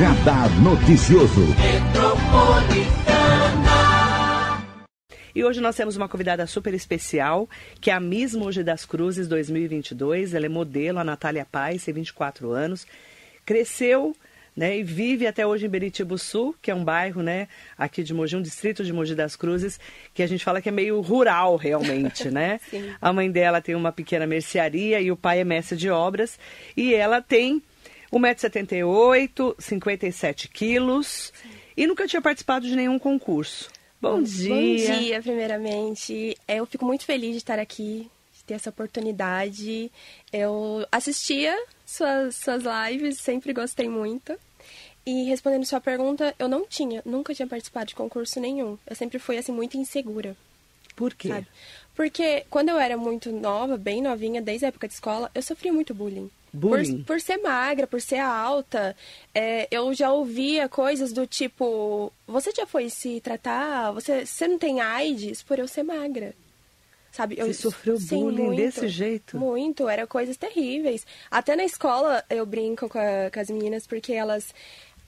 Radar Noticioso. E hoje nós temos uma convidada super especial, que é a Miss Mogi das Cruzes 2022. Ela é modelo, a Natália Paz, tem 24 anos. Cresceu né, e vive até hoje em Beritibu Sul, que é um bairro né, aqui de Mogi, um distrito de Mogi das Cruzes, que a gente fala que é meio rural realmente, né? a mãe dela tem uma pequena mercearia e o pai é mestre de obras. E ela tem 1,78m, 57 quilos e nunca tinha participado de nenhum concurso. Bom dia. Bom dia, primeiramente. Eu fico muito feliz de estar aqui, de ter essa oportunidade. Eu assistia suas, suas lives, sempre gostei muito. E respondendo sua pergunta, eu não tinha, nunca tinha participado de concurso nenhum. Eu sempre fui, assim, muito insegura. Por quê? Sabe? Porque quando eu era muito nova, bem novinha, desde a época de escola, eu sofria muito bullying. Bullying? Por, por ser magra, por ser alta, é, eu já ouvia coisas do tipo: você já foi se tratar? Você, você não tem AIDS por eu ser magra? Sabe? Você eu, sofreu sim, bullying muito, desse jeito? Muito, era coisas terríveis. Até na escola eu brinco com, a, com as meninas porque elas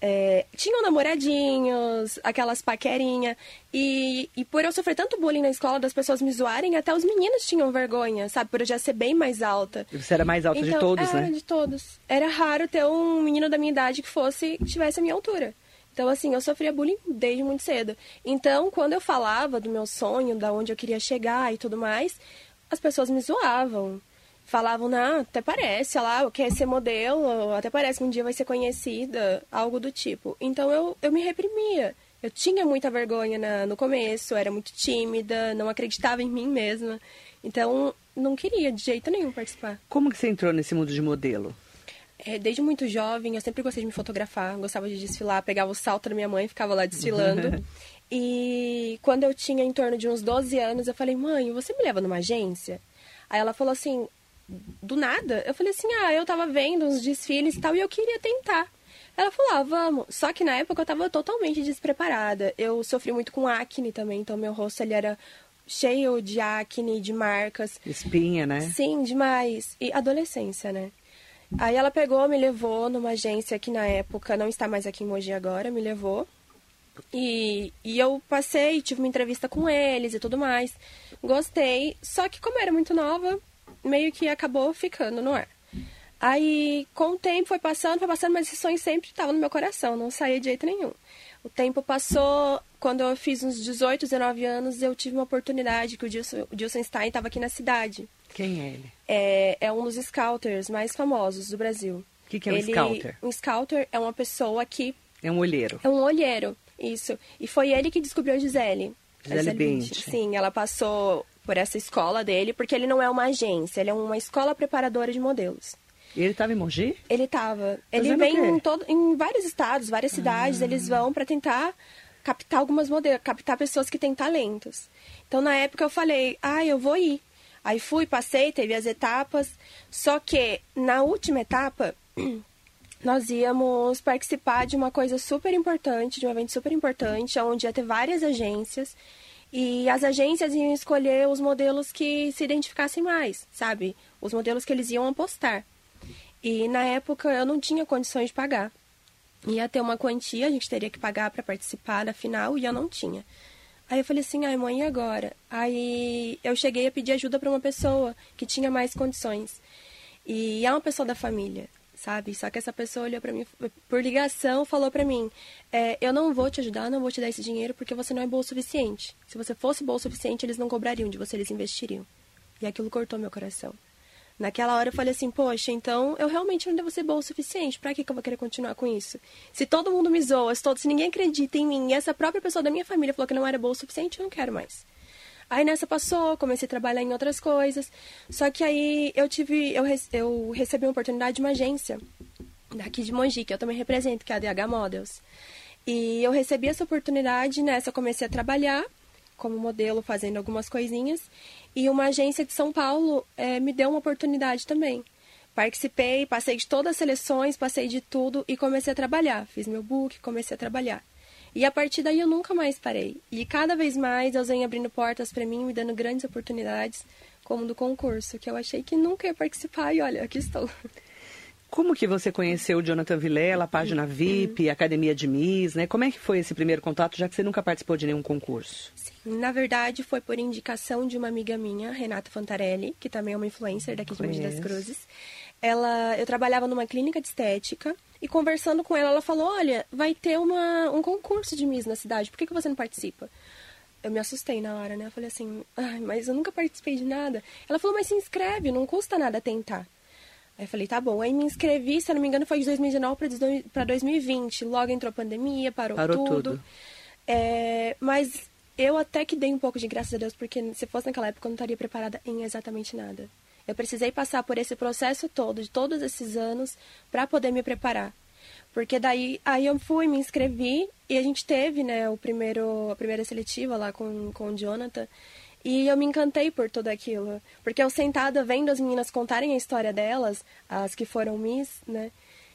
é, tinham namoradinhos, aquelas paquerinha. E, e por eu sofrer tanto bullying na escola, das pessoas me zoarem, até os meninos tinham vergonha, sabe? Por eu já ser bem mais alta. E você era mais alta então, de todos, era né? de todos. Era raro ter um menino da minha idade que fosse, que tivesse a minha altura. Então, assim, eu sofria bullying desde muito cedo. Então, quando eu falava do meu sonho, da onde eu queria chegar e tudo mais, as pessoas me zoavam. Falavam, não, até parece, olha lá, quer ser modelo, até parece que um dia vai ser conhecida, algo do tipo. Então, eu, eu me reprimia. Eu tinha muita vergonha na, no começo, era muito tímida, não acreditava em mim mesma. Então, não queria de jeito nenhum participar. Como que você entrou nesse mundo de modelo? É, desde muito jovem, eu sempre gostei de me fotografar, gostava de desfilar, pegava o salto da minha mãe e ficava lá desfilando. e quando eu tinha em torno de uns 12 anos, eu falei, mãe, você me leva numa agência? Aí ela falou assim, do nada? Eu falei assim, ah, eu tava vendo uns desfiles e tal, e eu queria tentar. Ela falou, ah, vamos. Só que na época eu tava totalmente despreparada. Eu sofri muito com acne também, então meu rosto ele era cheio de acne, de marcas. Espinha, né? Sim, demais. E adolescência, né? Aí ela pegou, me levou numa agência que na época não está mais aqui em Mogi agora, me levou. E, e eu passei, tive uma entrevista com eles e tudo mais. Gostei, só que como era muito nova, meio que acabou ficando no ar. Aí, com o tempo, foi passando, foi passando, mas esse sonho sempre estava no meu coração, não saía de jeito nenhum. O tempo passou, quando eu fiz uns 18, 19 anos, eu tive uma oportunidade que o Dilson, o Dilson Stein estava aqui na cidade. Quem é ele? É, é um dos scouters mais famosos do Brasil. O que, que é um ele, scouter? Um scouter é uma pessoa que É um olheiro. é um olheiro, isso. E foi ele que descobriu a Gisele. Gisele. Bündchen. Sim, ela passou por essa escola dele, porque ele não é uma agência, ele é uma escola preparadora de modelos. E ele tava em Mogi? Ele tava. Ele vem em, todo, em vários estados, várias cidades, eles vão para tentar captar algumas modelos, captar pessoas que têm talentos. Então, na época, eu falei, ah, eu vou ir. Aí fui, passei, teve as etapas. Só que, na última etapa, nós íamos participar de uma coisa super importante, de um evento super importante, onde ia ter várias agências. E as agências iam escolher os modelos que se identificassem mais, sabe? Os modelos que eles iam apostar. E na época eu não tinha condições de pagar. Ia ter uma quantia, a gente teria que pagar para participar da final e eu não tinha. Aí eu falei assim, ai mãe, e agora? Aí eu cheguei a pedir ajuda para uma pessoa que tinha mais condições. E é uma pessoa da família, sabe? Só que essa pessoa olhou para mim por ligação, falou para mim: é, eu não vou te ajudar, não vou te dar esse dinheiro porque você não é boa o suficiente. Se você fosse boa o suficiente, eles não cobrariam de você, eles investiriam. E aquilo cortou meu coração. Naquela hora eu falei assim, poxa, então eu realmente não devo ser boa o suficiente. Pra que, que eu vou querer continuar com isso? Se todo mundo me zoa, se, todo, se ninguém acredita em mim, e essa própria pessoa da minha família falou que não era boa o suficiente, eu não quero mais. Aí nessa passou, comecei a trabalhar em outras coisas. Só que aí eu tive, eu, eu recebi uma oportunidade de uma agência daqui de Mogi, que eu também represento, que é a DH Models. E eu recebi essa oportunidade, nessa eu comecei a trabalhar como modelo, fazendo algumas coisinhas. E uma agência de São Paulo eh, me deu uma oportunidade também. Participei, passei de todas as seleções, passei de tudo e comecei a trabalhar. Fiz meu book, comecei a trabalhar. E a partir daí eu nunca mais parei. E cada vez mais Deus vem abrindo portas para mim, me dando grandes oportunidades, como do concurso, que eu achei que nunca ia participar e olha, aqui estou. Como que você conheceu o Jonathan Vilela, a página VIP, a Academia de Miss, né? Como é que foi esse primeiro contato, já que você nunca participou de nenhum concurso? Sim, na verdade foi por indicação de uma amiga minha, Renata Fantarelli, que também é uma influencer daqui de Mogi das Cruzes. Ela, eu trabalhava numa clínica de estética e conversando com ela, ela falou: Olha, vai ter uma, um concurso de Miss na cidade, por que, que você não participa? Eu me assustei na hora, né? Eu falei assim: Ai, mas eu nunca participei de nada. Ela falou: Mas se inscreve, não custa nada tentar. Aí eu falei, tá bom. Aí me inscrevi, se eu não me engano, foi de 2019 para 2020. Logo entrou a pandemia, parou, parou tudo. tudo. É, mas eu até que dei um pouco de graças a Deus, porque se fosse naquela época eu não estaria preparada em exatamente nada. Eu precisei passar por esse processo todo, de todos esses anos, para poder me preparar. Porque daí aí eu fui, me inscrevi e a gente teve, né, o primeiro, a primeira seletiva lá com, com o Jonathan. E eu me encantei por tudo aquilo. Porque eu sentada vendo as meninas contarem a história delas, as que foram Miss, né?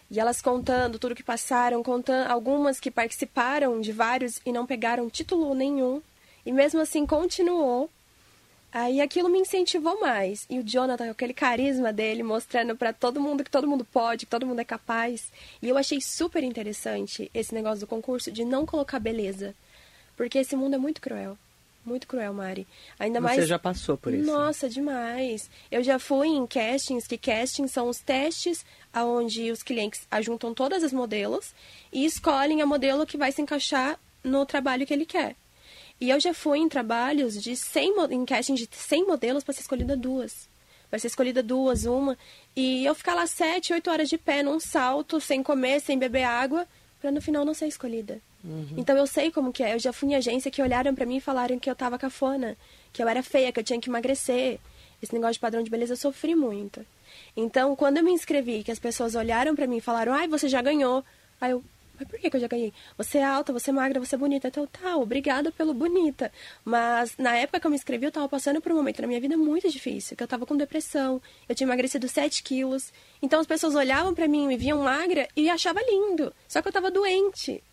E elas contando tudo que passaram, contando algumas que participaram de vários e não pegaram título nenhum. E mesmo assim continuou. Aí aquilo me incentivou mais. E o Jonathan, aquele carisma dele, mostrando para todo mundo que todo mundo pode, que todo mundo é capaz. E eu achei super interessante esse negócio do concurso de não colocar beleza. Porque esse mundo é muito cruel. Muito cruel, Mari. Ainda Você mais. Você já passou por isso? Nossa, demais. Eu já fui em castings, que castings são os testes onde os clientes ajuntam todas as modelos e escolhem a modelo que vai se encaixar no trabalho que ele quer. E eu já fui em trabalhos de 100, em casting de 100 modelos para ser escolhida duas. Vai ser escolhida duas, uma. E eu ficar lá sete, oito horas de pé num salto, sem comer, sem beber água, para no final não ser escolhida. Uhum. Então eu sei como que é. Eu já fui em agência que olharam para mim e falaram que eu tava cafona, que eu era feia, que eu tinha que emagrecer. Esse negócio de padrão de beleza eu sofri muito. Então, quando eu me inscrevi, que as pessoas olharam para mim e falaram: "Ai, você já ganhou". Aí eu mas por que, que eu já ganhei? Você é alta, você é magra, você é bonita. Então, tá, obrigada pelo bonita. Mas na época que eu me inscrevi, eu tava passando por um momento na minha vida muito difícil, que eu tava com depressão, eu tinha emagrecido 7 quilos. Então as pessoas olhavam para mim, me viam magra e achavam lindo. Só que eu tava doente.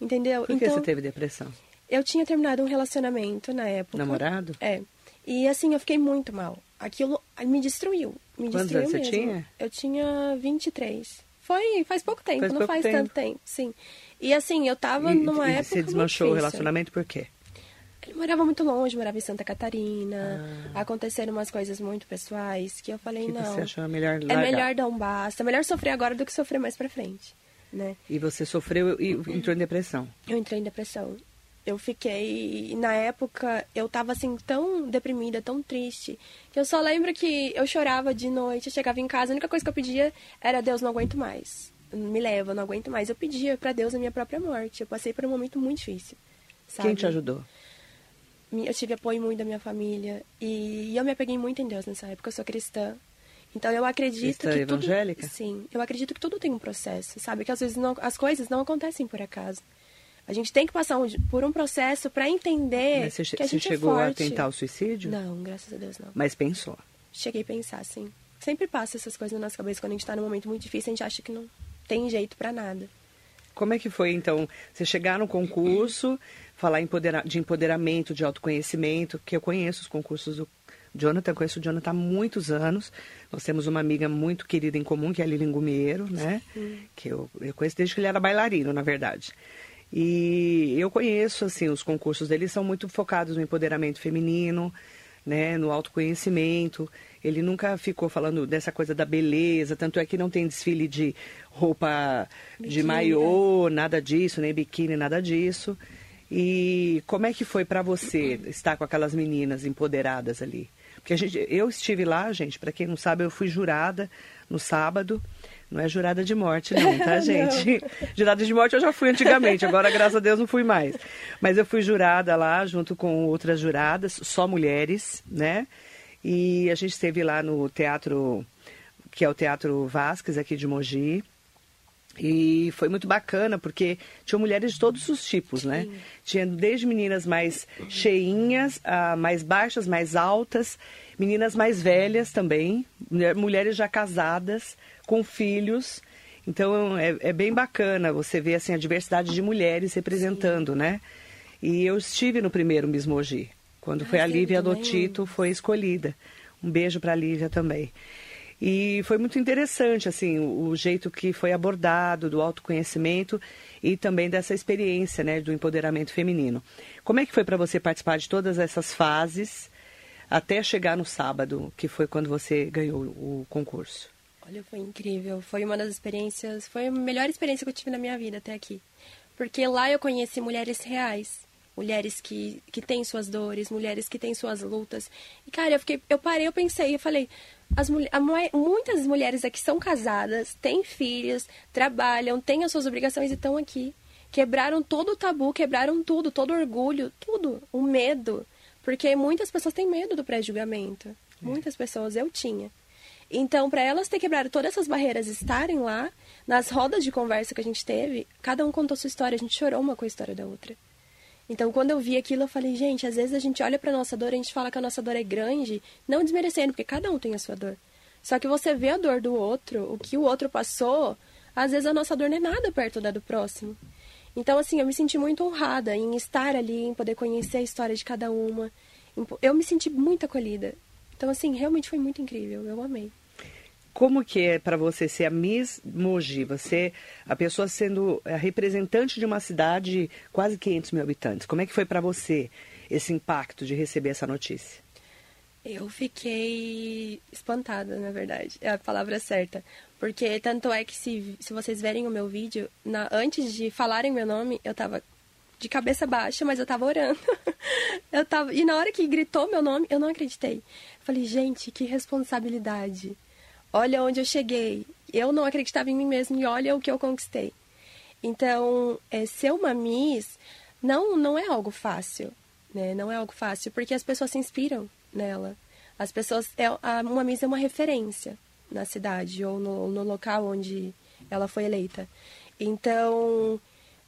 Entendeu? Por que então, você teve depressão? Eu tinha terminado um relacionamento na época. Namorado? É. E assim, eu fiquei muito mal. Aquilo me destruiu. Me Quantos destruiu anos mesmo. você tinha? Eu tinha 23. Foi, faz pouco tempo, faz não pouco faz tempo. tanto tempo, sim. E assim, eu tava e, numa e época. Você desmanchou o relacionamento por quê? Ele morava muito longe, morava em Santa Catarina. Ah. Aconteceram umas coisas muito pessoais que eu falei, que não. Você achou melhor é largar. melhor dar um basta. É melhor sofrer agora do que sofrer mais pra frente. Né? E você sofreu e entrou em depressão? Eu entrei em depressão. Eu fiquei. Na época, eu tava assim, tão deprimida, tão triste, que eu só lembro que eu chorava de noite, eu chegava em casa, a única coisa que eu pedia era: Deus, não aguento mais. Me leva, não aguento mais. Eu pedia para Deus a minha própria morte. Eu passei por um momento muito difícil. Sabe? Quem te ajudou? Eu tive apoio muito da minha família. E eu me apeguei muito em Deus nessa época. Eu sou cristã. Então eu acredito cristã que evangélica? tudo, sim, eu acredito que tudo tem um processo, sabe? Que às vezes não, as coisas não acontecem por acaso. A gente tem que passar um, por um processo para entender Mas você, que a gente você chegou é a tentar o suicídio? Não, graças a Deus não. Mas pensou? Cheguei a pensar, sim. Sempre passa essas coisas na nossa cabeça quando a gente tá num momento muito difícil, a gente acha que não tem jeito para nada. Como é que foi, então, você chegar no concurso, falar empodera de empoderamento, de autoconhecimento, que eu conheço os concursos do Jonathan, conheço o Jonathan há muitos anos. Nós temos uma amiga muito querida em comum, que é a Lilian Gumiero, né? Que eu, eu conheço desde que ele era bailarino, na verdade. E eu conheço, assim, os concursos dele são muito focados no empoderamento feminino, né, no autoconhecimento. Ele nunca ficou falando dessa coisa da beleza, tanto é que não tem desfile de roupa de Biquíni, maiô, nada disso, nem biquíni, nada disso. E como é que foi para você estar com aquelas meninas empoderadas ali? Porque a gente, eu estive lá, gente, para quem não sabe, eu fui jurada no sábado. Não é jurada de morte, não, tá, gente? jurada de morte eu já fui antigamente, agora, graças a Deus, não fui mais. Mas eu fui jurada lá, junto com outras juradas, só mulheres, né? E a gente esteve lá no teatro, que é o Teatro Vasques, aqui de Mogi. E foi muito bacana, porque tinha mulheres de todos os tipos, né? Tinha desde meninas mais cheinhas, a mais baixas, mais altas, meninas mais velhas também, mulheres já casadas, com filhos. Então é, é bem bacana você ver assim, a diversidade de mulheres representando, Sim. né? E eu estive no primeiro Miss Mogi, quando foi a Lívia Dotito foi escolhida. Um beijo para a Lívia também. E foi muito interessante, assim, o, o jeito que foi abordado, do autoconhecimento e também dessa experiência, né, do empoderamento feminino. Como é que foi para você participar de todas essas fases até chegar no sábado, que foi quando você ganhou o concurso? Olha, foi incrível. Foi uma das experiências, foi a melhor experiência que eu tive na minha vida até aqui. Porque lá eu conheci mulheres reais mulheres que, que têm suas dores, mulheres que têm suas lutas. E, cara, eu, fiquei, eu parei, eu pensei, eu falei, as, muitas mulheres aqui são casadas, têm filhos, trabalham, têm as suas obrigações e estão aqui. Quebraram todo o tabu, quebraram tudo, todo o orgulho, tudo, o medo. Porque muitas pessoas têm medo do pré-julgamento. É. Muitas pessoas, eu tinha. Então, para elas ter quebrado todas essas barreiras, estarem lá, nas rodas de conversa que a gente teve, cada um contou sua história, a gente chorou uma com a história da outra. Então, quando eu vi aquilo, eu falei, gente, às vezes a gente olha para nossa dor, a gente fala que a nossa dor é grande, não desmerecendo, porque cada um tem a sua dor. Só que você vê a dor do outro, o que o outro passou, às vezes a nossa dor não é nada perto da do próximo. Então, assim, eu me senti muito honrada em estar ali, em poder conhecer a história de cada uma. Eu me senti muito acolhida. Então, assim, realmente foi muito incrível. Eu amei. Como que é para você ser a Miss Mogi? Você, a pessoa sendo a representante de uma cidade de quase 500 mil habitantes. Como é que foi para você esse impacto de receber essa notícia? Eu fiquei espantada, na verdade. É a palavra certa. Porque tanto é que se, se vocês verem o meu vídeo, na, antes de falarem meu nome, eu tava de cabeça baixa, mas eu tava orando. eu tava, e na hora que gritou meu nome, eu não acreditei. falei, gente, que responsabilidade olha onde eu cheguei. Eu não acreditava em mim mesmo e olha o que eu conquistei. Então, é, ser uma Miss não, não é algo fácil, né? Não é algo fácil, porque as pessoas se inspiram nela. As pessoas... É, uma Miss é uma referência na cidade ou no, no local onde ela foi eleita. Então,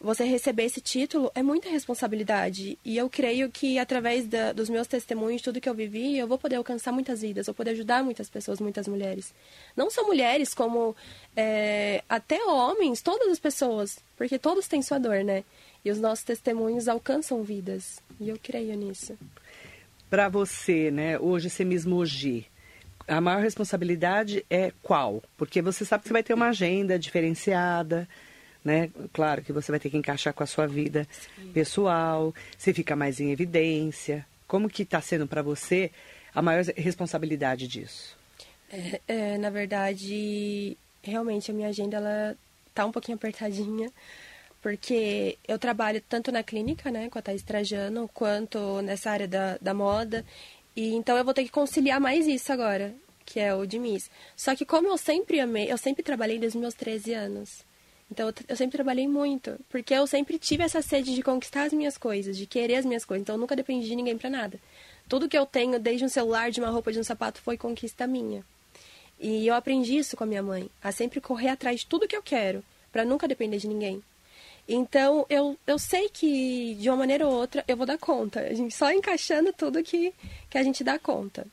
você receber esse título é muita responsabilidade. E eu creio que através da, dos meus testemunhos, tudo que eu vivi, eu vou poder alcançar muitas vidas, eu vou poder ajudar muitas pessoas, muitas mulheres. Não só mulheres, como é, até homens, todas as pessoas, porque todos têm sua dor, né? E os nossos testemunhos alcançam vidas. E eu creio nisso. Para você, né, hoje ser mesmo hoje, a maior responsabilidade é qual? Porque você sabe que você vai ter uma agenda diferenciada né? Claro que você vai ter que encaixar com a sua vida Sim. pessoal, você fica mais em evidência. Como que está sendo para você a maior responsabilidade disso? É, é, na verdade, realmente a minha agenda ela tá um pouquinho apertadinha, porque eu trabalho tanto na clínica, né, com a Thais Trajano, quanto nessa área da, da moda, e então eu vou ter que conciliar mais isso agora, que é o de Miss. Só que como eu sempre amei, eu sempre trabalhei desde os meus 13 anos. Então eu sempre trabalhei muito, porque eu sempre tive essa sede de conquistar as minhas coisas, de querer as minhas coisas. Então eu nunca dependi de ninguém para nada. Tudo que eu tenho, desde um celular, de uma roupa, de um sapato, foi conquista minha. E eu aprendi isso com a minha mãe, a sempre correr atrás de tudo que eu quero, para nunca depender de ninguém. Então eu, eu sei que de uma maneira ou outra eu vou dar conta. A gente só encaixando tudo que, que a gente dá conta.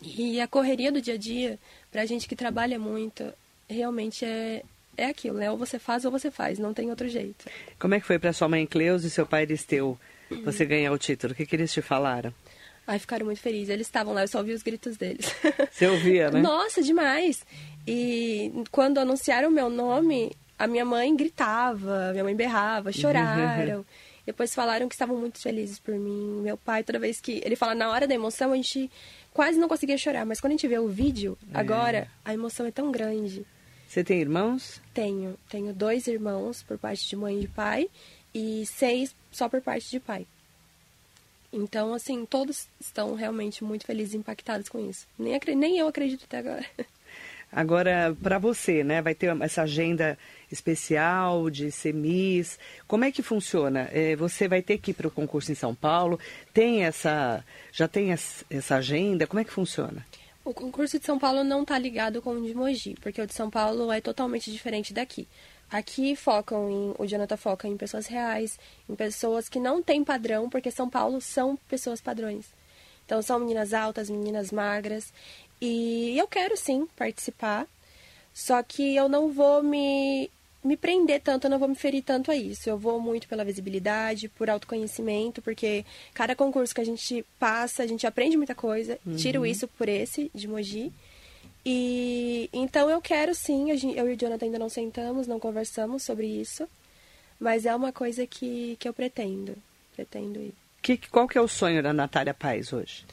E a correria do dia a dia, pra gente que trabalha muito, realmente é, é aquilo, né? Ou você faz ou você faz, não tem outro jeito. Como é que foi para sua mãe Cleusa e seu pai Aristeu você ganhar o título? O que, que eles te falaram? Ai, ficaram muito felizes. Eles estavam lá, eu só ouvi os gritos deles. Você ouvia, né? Nossa, demais! E quando anunciaram o meu nome, a minha mãe gritava, minha mãe berrava, choraram. Depois falaram que estavam muito felizes por mim. Meu pai, toda vez que. Ele fala, na hora da emoção, a gente quase não conseguia chorar. Mas quando a gente vê o vídeo, é. agora, a emoção é tão grande. Você tem irmãos? Tenho. Tenho dois irmãos por parte de mãe e pai e seis só por parte de pai. Então, assim, todos estão realmente muito felizes e impactados com isso. Nem, nem eu acredito até agora. Agora, para você, né? Vai ter essa agenda especial de semis. Como é que funciona? É, você vai ter que ir para o concurso em São Paulo? Tem essa. Já tem essa agenda? Como é que funciona? O concurso de São Paulo não está ligado com o de Mogi, porque o de São Paulo é totalmente diferente daqui. Aqui focam em, o Jonathan foca em pessoas reais, em pessoas que não têm padrão, porque São Paulo são pessoas padrões. Então são meninas altas, meninas magras, e eu quero sim participar, só que eu não vou me me prender tanto, eu não vou me ferir tanto a isso. Eu vou muito pela visibilidade, por autoconhecimento, porque cada concurso que a gente passa, a gente aprende muita coisa. Uhum. Tiro isso por esse, de Mogi. E então eu quero sim, eu e o Jonathan ainda não sentamos, não conversamos sobre isso, mas é uma coisa que, que eu pretendo, pretendo ir. Que, qual que é o sonho da Natália Paz hoje?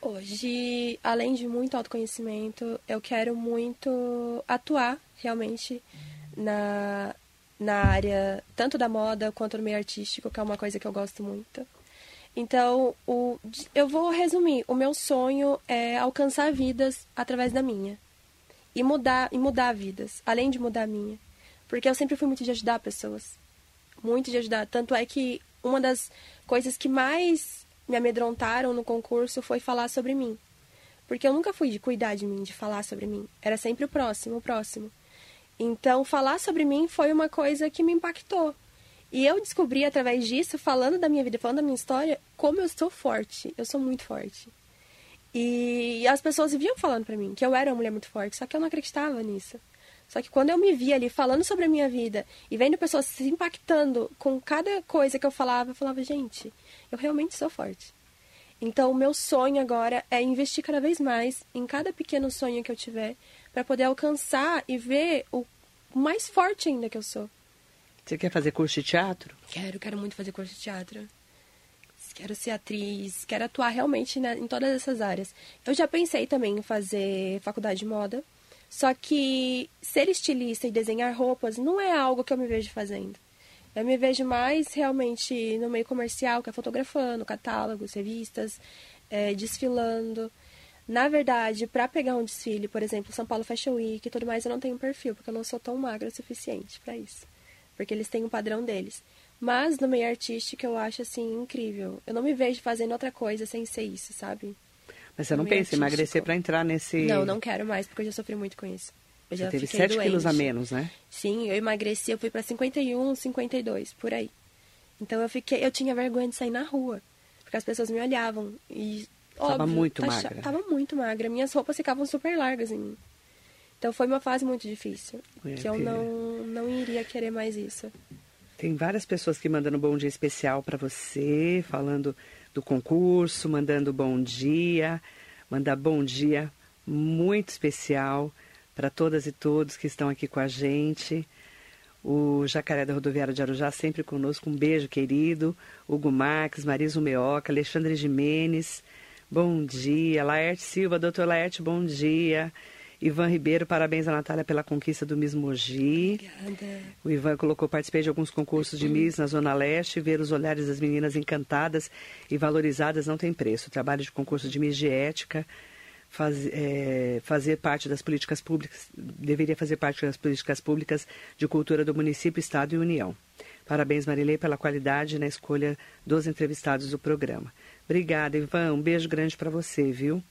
Hoje, além de muito autoconhecimento, eu quero muito atuar realmente na, na área tanto da moda quanto do meio artístico, que é uma coisa que eu gosto muito. Então, o, eu vou resumir. O meu sonho é alcançar vidas através da minha. E mudar, e mudar vidas, além de mudar a minha. Porque eu sempre fui muito de ajudar pessoas. Muito de ajudar. Tanto é que uma das coisas que mais me amedrontaram no concurso foi falar sobre mim. Porque eu nunca fui de cuidar de mim, de falar sobre mim. Era sempre o próximo, o próximo. Então, falar sobre mim foi uma coisa que me impactou. E eu descobri através disso, falando da minha vida, falando da minha história, como eu sou forte. Eu sou muito forte. E as pessoas viviam falando para mim que eu era uma mulher muito forte, só que eu não acreditava nisso. Só que quando eu me vi ali falando sobre a minha vida e vendo pessoas se impactando com cada coisa que eu falava, eu falava, gente, eu realmente sou forte. Então, o meu sonho agora é investir cada vez mais em cada pequeno sonho que eu tiver para poder alcançar e ver o mais forte ainda que eu sou. Você quer fazer curso de teatro? Quero, quero muito fazer curso de teatro. Quero ser atriz, quero atuar realmente né, em todas essas áreas. Eu já pensei também em fazer faculdade de moda, só que ser estilista e desenhar roupas não é algo que eu me vejo fazendo. Eu me vejo mais realmente no meio comercial, que é fotografando, catálogos, revistas, é, desfilando. Na verdade, para pegar um desfile, por exemplo, São Paulo Fashion Week e tudo mais, eu não tenho perfil, porque eu não sou tão magra o suficiente para isso porque eles têm um padrão deles. Mas no meio artístico eu acho assim incrível. Eu não me vejo fazendo outra coisa sem ser isso, sabe? Mas você no não pensa em emagrecer para entrar nesse. Não, não quero mais, porque eu já sofri muito com isso. Eu já você teve 7 doente. quilos a menos, né? Sim, eu emagreci, eu fui para 51, 52, por aí. Então eu fiquei, eu tinha vergonha de sair na rua, porque as pessoas me olhavam e Tava muito magra. Tava muito magra. Minhas roupas ficavam super largas em mim. Então foi uma fase muito difícil, é, que eu não, não iria querer mais isso. Tem várias pessoas que mandando bom dia especial para você, falando do concurso, mandando bom dia, mandar bom dia muito especial para todas e todos que estão aqui com a gente. O Jacaré da Rodoviária de Arujá sempre conosco. Um beijo, querido. Hugo Marques, Marisa Meoca, Alexandre Jimenez. Bom dia. Laerte Silva, doutor Laerte, bom dia. Ivan Ribeiro, parabéns a Natália pela conquista do Miss Mogi. Obrigada. O Ivan colocou, participei de alguns concursos de Miss na Zona Leste, ver os olhares das meninas encantadas e valorizadas não tem preço. O trabalho de concurso de Miss de Ética, faz, é, fazer parte das políticas públicas, deveria fazer parte das políticas públicas de cultura do município, Estado e União. Parabéns, Marilei, pela qualidade na escolha dos entrevistados do programa. Obrigada, Ivan. Um beijo grande para você, viu?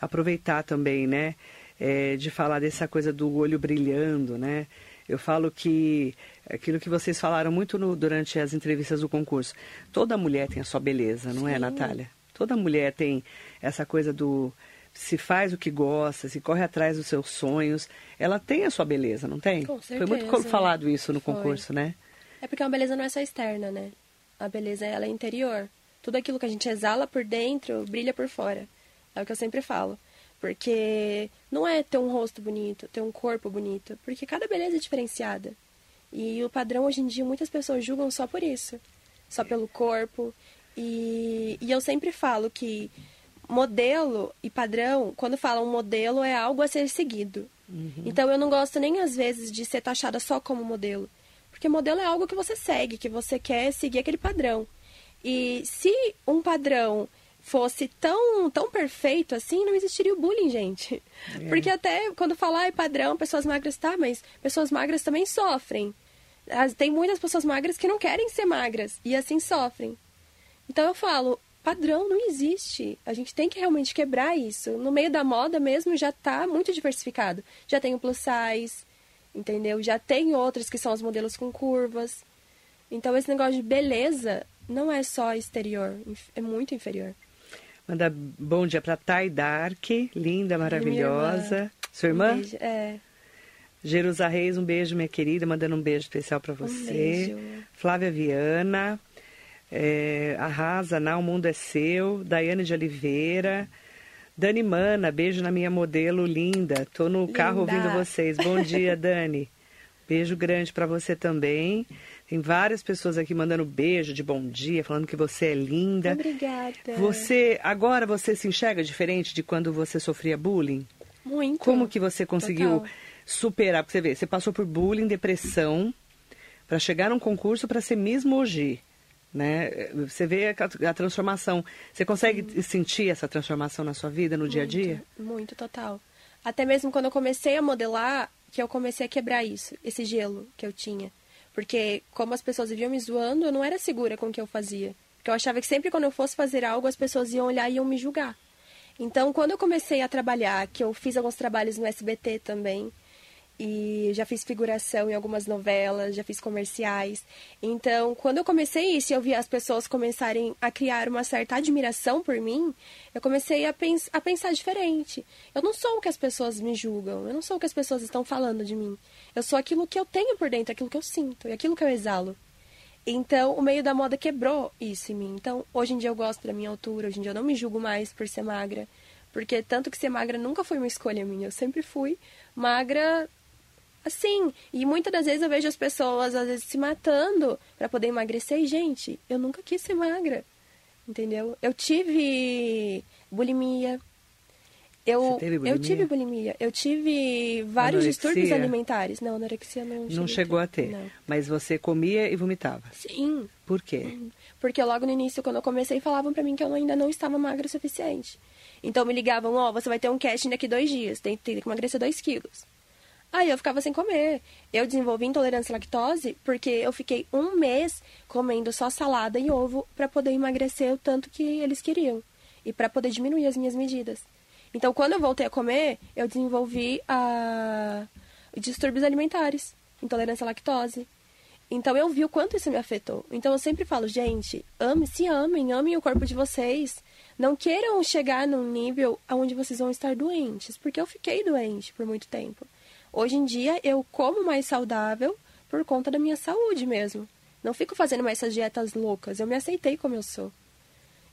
Aproveitar também, né? é, de falar dessa coisa do olho brilhando, né? Eu falo que aquilo que vocês falaram muito no, durante as entrevistas do concurso, toda mulher tem a sua beleza, não é, Sim. é, Natália? Toda mulher tem essa coisa do se faz o que gosta, se corre atrás dos seus sonhos, ela tem a sua beleza, não tem? Com certeza. Foi muito falado isso no Foi. concurso, né? É porque a beleza não é só externa, né? A beleza ela é interior. Tudo aquilo que a gente exala por dentro brilha por fora. É o que eu sempre falo. Porque não é ter um rosto bonito, ter um corpo bonito, porque cada beleza é diferenciada. E o padrão hoje em dia muitas pessoas julgam só por isso, só pelo corpo. E, e eu sempre falo que modelo e padrão, quando falam modelo, é algo a ser seguido. Uhum. Então eu não gosto nem às vezes de ser taxada só como modelo. Porque modelo é algo que você segue, que você quer seguir aquele padrão. E se um padrão fosse tão, tão perfeito assim, não existiria o bullying, gente. É. Porque até quando falar é padrão, pessoas magras, tá, mas pessoas magras também sofrem. Tem muitas pessoas magras que não querem ser magras e assim sofrem. Então eu falo, padrão não existe. A gente tem que realmente quebrar isso. No meio da moda mesmo já tá muito diversificado. Já tem o plus size, entendeu? Já tem outros que são os modelos com curvas. Então esse negócio de beleza não é só exterior, é muito inferior. Manda bom dia para Thay Dark, linda, maravilhosa. Irmã. Sua irmã? Um é. Jerusa Reis, um beijo, minha querida, mandando um beijo especial para você. Um Flávia Viana, é, Arrasa, Ná, o mundo é seu. Daiane de Oliveira, Dani Mana, beijo na minha modelo linda. Tô no Linda. carro ouvindo vocês. Bom dia, Dani. Beijo grande para você também. Tem várias pessoas aqui mandando beijo de bom dia, falando que você é linda. Obrigada. Você agora você se enxerga diferente de quando você sofria bullying? Muito. Como que você conseguiu Total. superar? Porque você vê, você passou por bullying, depressão, para chegar num concurso para ser Miss Mogi, né? Você vê a, a transformação. Você consegue sentir essa transformação na sua vida, no dia a dia? Muito, muito, total. Até mesmo quando eu comecei a modelar, que eu comecei a quebrar isso, esse gelo que eu tinha. Porque como as pessoas viviam me zoando, eu não era segura com o que eu fazia. Porque eu achava que sempre quando eu fosse fazer algo, as pessoas iam olhar e iam me julgar. Então, quando eu comecei a trabalhar, que eu fiz alguns trabalhos no SBT também, e já fiz figuração em algumas novelas, já fiz comerciais. Então, quando eu comecei isso eu vi as pessoas começarem a criar uma certa admiração por mim, eu comecei a, pens a pensar diferente. Eu não sou o que as pessoas me julgam, eu não sou o que as pessoas estão falando de mim. Eu sou aquilo que eu tenho por dentro, aquilo que eu sinto e aquilo que eu exalo. Então, o meio da moda quebrou isso em mim. Então, hoje em dia eu gosto da minha altura, hoje em dia eu não me julgo mais por ser magra. Porque tanto que ser magra nunca foi uma escolha minha, eu sempre fui magra assim. E muitas das vezes eu vejo as pessoas às vezes se matando para poder emagrecer e gente, eu nunca quis ser magra. Entendeu? Eu tive bulimia. Eu, Você teve bulimia? eu tive bulimia. Eu tive vários Anorexia? distúrbios alimentares. Não, anorexia não Não chegou a ter. Não. Mas você comia e vomitava. Sim, Por quê? porque logo no início, quando eu comecei, falavam pra mim que eu ainda não estava magra o suficiente. Então me ligavam, ó, você vai ter um casting daqui dois dias, tem, tem que emagrecer dois quilos. Aí eu ficava sem comer. Eu desenvolvi intolerância à lactose porque eu fiquei um mês comendo só salada e ovo pra poder emagrecer o tanto que eles queriam. E pra poder diminuir as minhas medidas. Então, quando eu voltei a comer, eu desenvolvi a... distúrbios alimentares, intolerância à lactose. Então eu vi o quanto isso me afetou. Então eu sempre falo, gente, ame, se amem, amem o corpo de vocês. Não queiram chegar num nível onde vocês vão estar doentes, porque eu fiquei doente por muito tempo. Hoje em dia eu como mais saudável por conta da minha saúde mesmo. Não fico fazendo mais essas dietas loucas. Eu me aceitei como eu sou.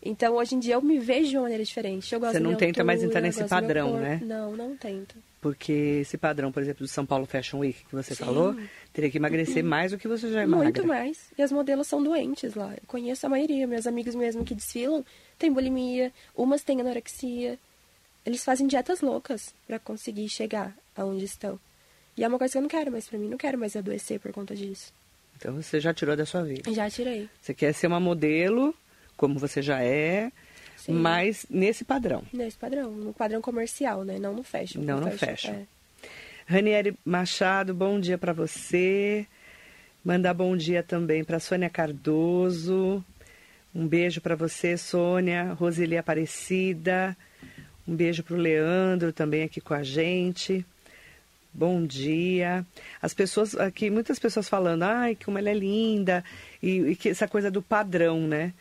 Então hoje em dia eu me vejo de uma maneira diferente. Eu gosto Você não tenta mais altura, entrar eu nesse padrão, né? Não, não tento. Porque esse padrão, por exemplo, do São Paulo Fashion Week que você Sim. falou, teria que emagrecer mais do que você já é magra. Muito mais. E as modelos são doentes lá. Eu conheço a maioria. Meus amigos mesmo que desfilam têm bulimia, umas têm anorexia. Eles fazem dietas loucas para conseguir chegar aonde estão. E é uma coisa que eu não quero mais pra mim. Não quero mais adoecer por conta disso. Então você já tirou da sua vida. Já tirei. Você quer ser uma modelo, como você já é, Sim. mas nesse padrão. Nesse padrão. No padrão comercial, né? Não no fashion. Não no fashion. é. Ranieri Machado, bom dia para você. Mandar bom dia também para Sônia Cardoso. Um beijo para você, Sônia. Roseli Aparecida. Um beijo para o Leandro também aqui com a gente. Bom dia. As pessoas aqui, muitas pessoas falando, ai, como ela é linda, e, e que essa coisa do padrão, né?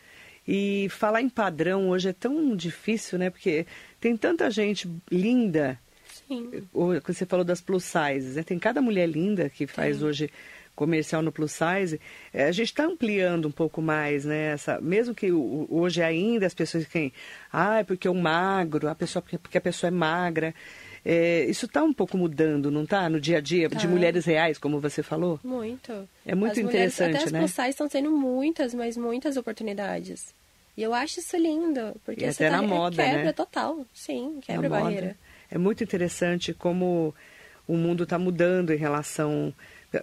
E falar em padrão hoje é tão difícil, né? Porque tem tanta gente linda Sim. você falou das plus sizes, né? Tem cada mulher linda que faz Tem. hoje comercial no plus size. É, a gente está ampliando um pouco mais, né? Essa, mesmo que hoje ainda as pessoas quem, ah, é porque eu magro, a pessoa porque a pessoa é magra. É, isso está um pouco mudando, não está? No dia a dia de Tá. mulheres reais, como você falou. Muito. É muito as mulheres, interessante, até as né? plus size estão tendo muitas, mas muitas oportunidades. E eu acho isso lindo. Porque E você até tá, na é moda, quebra né? total. Sim, Na quebra a moda. barreira. É muito interessante como o mundo está mudando em relação,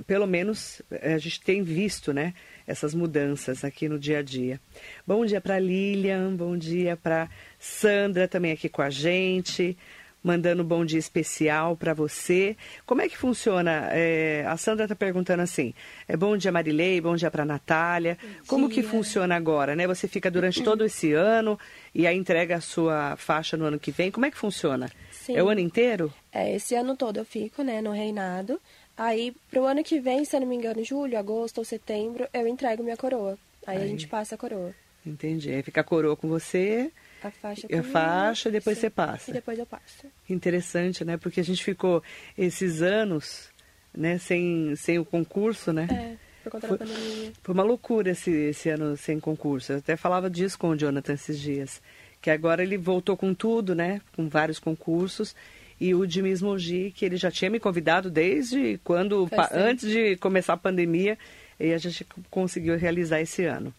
pelo menos a gente tem visto, né, essas mudanças aqui no dia a dia. Bom dia para Lilian, bom dia para Sandra também aqui com a gente, mandando um bom dia especial para você. Como é que funciona? Eh, a Sandra está perguntando assim: é bom dia Marilei, bom dia para Natália. Como que funciona agora, né? Você fica durante todo esse ano e aí entrega a sua faixa no ano que vem. Como é que funciona? Sim. É o ano inteiro? É, esse ano todo eu fico, né, no reinado. Aí, pro ano que vem, se eu não me engano, julho, agosto ou setembro, eu entrego minha coroa. Aí, Aí. a gente passa a coroa. Entendi. Aí fica a coroa com você, A faixa E a comigo, faixa, depois você passa. E depois eu passo. interessante, né? Porque a gente ficou esses anos, né, sem, sem o concurso, né? É, por conta Foi- da pandemia. Foi uma loucura esse, esse ano sem concurso. Eu até falava disso com o Jonathan esses dias. que agora ele voltou com tudo, né? Com vários concursos. E o de Miss Mogi, que ele já tinha me convidado desde quando, pa, antes de começar a pandemia, e a gente conseguiu realizar esse ano.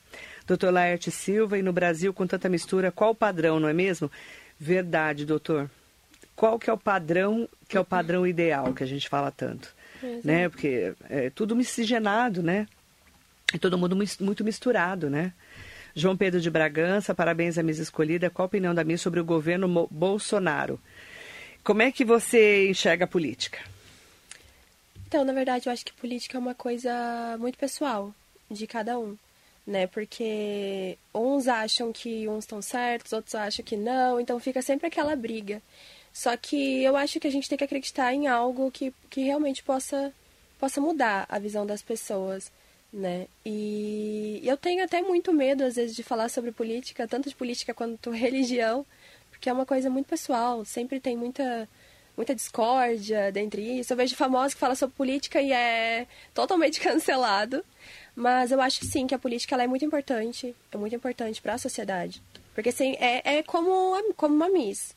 Doutor Laerte Silva, e no Brasil, com tanta mistura, qual o padrão, não é mesmo? Verdade, doutor. Qual que é o padrão, que é o padrão ideal que a gente fala tanto? Né? Porque é tudo miscigenado, né? E todo mundo muito misturado, né? João Pedro de Bragança, parabéns à Miss Escolhida. Qual a opinião da Miss sobre o governo Bolsonaro? Como é que você enxerga a política? Então, na verdade, eu acho que política é uma coisa muito pessoal de cada um, né? Porque uns acham que uns estão certos, outros acham que não, então fica sempre aquela briga. Só que eu acho que a gente tem que acreditar em algo que, que realmente possa, possa mudar a visão das pessoas né? E eu tenho até muito medo, às vezes, de falar sobre política, tanto de política quanto religião, porque é uma coisa muito pessoal, sempre tem muita, muita discórdia dentre isso. Eu vejo famosos que falam sobre política e é totalmente cancelado, mas eu acho sim que a política ela é muito importante, é muito importante para a sociedade, porque assim, é, é como, como uma miss,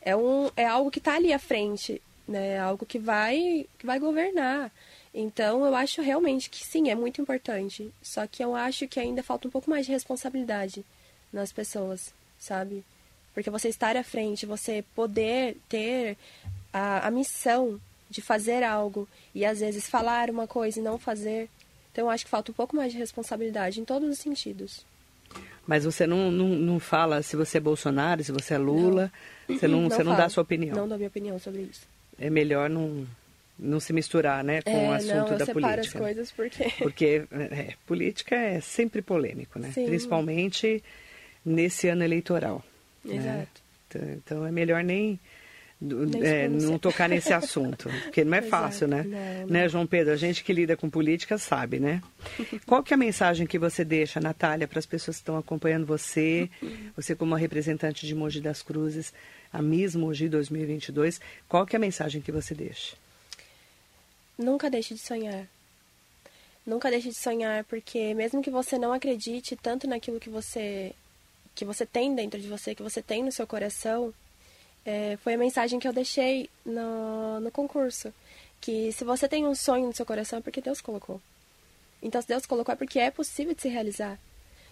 é, um, é algo que está ali à frente, né? É algo que vai, que vai governar. Então, eu acho realmente que sim, é muito importante. Só que eu acho que ainda falta um pouco mais de responsabilidade nas pessoas, sabe? Porque você estar à frente, você poder ter a, a missão de fazer algo e às vezes falar uma coisa e não fazer. Então, eu acho que falta um pouco mais de responsabilidade em todos os sentidos. Mas você não, não, não fala se você é Bolsonaro, se você é Lula, não. você não, não você não dá a sua opinião. Não dou minha opinião sobre isso. É melhor não não se misturar, né, com é, o assunto não, eu da política. as coisas porque porque é, política é sempre polêmico, né? Sim. Principalmente nesse ano eleitoral. Né? Exato. Né? Então é melhor nem é, não tocar nesse assunto, porque não é fácil, né? Não, não. Né, João Pedro? A gente que lida com política sabe, né? Qual que é a mensagem que você deixa, Natália, para as pessoas que estão acompanhando você, você como representante de Mogi das Cruzes, a Miss Mogi 2022, qual que é a mensagem que você deixa? Nunca deixe de sonhar. Nunca deixe de sonhar, porque mesmo que você não acredite tanto naquilo que você que você tem dentro de você, que você tem no seu coração, é, foi a mensagem que eu deixei no, no concurso. Que se você tem um sonho no seu coração é porque Deus colocou. Então, se Deus colocou é porque é possível de se realizar.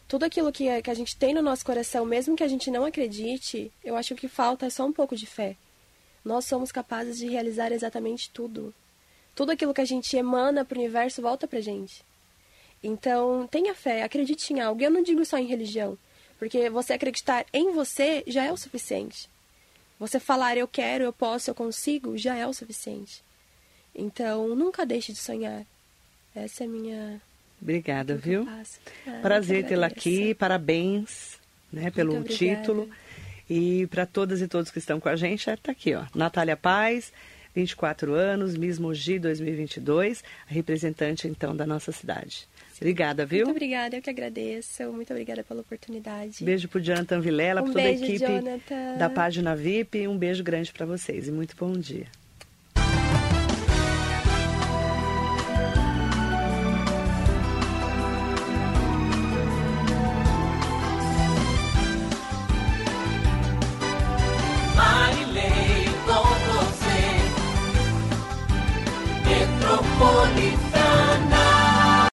Tudo aquilo que, que a gente tem no nosso coração, mesmo que a gente não acredite, eu acho que falta só um pouco de fé. Nós somos capazes de realizar exatamente tudo tudo aquilo que a gente emana para o universo volta para gente. Então, tenha fé, acredite em algo. Eu não digo só em religião, porque você acreditar em você já é o suficiente. Você falar eu quero, eu posso, eu consigo, já é o suficiente. Então, nunca deixe de sonhar. Essa é a minha. Obrigada, viu? Ah, Prazer tê-la aqui, parabéns né, pelo título. E para todas e todos que estão com a gente, está aqui, ó. Natália Paz. 24 anos, Miss Mogi 2022, a representante então da nossa cidade. Obrigada, viu? Muito obrigada, eu que agradeço. Muito obrigada pela oportunidade. Beijo pro Jonathan Vilela, um para toda beijo, a equipe Jonathan. da página VIP. Um beijo grande para vocês e muito bom dia.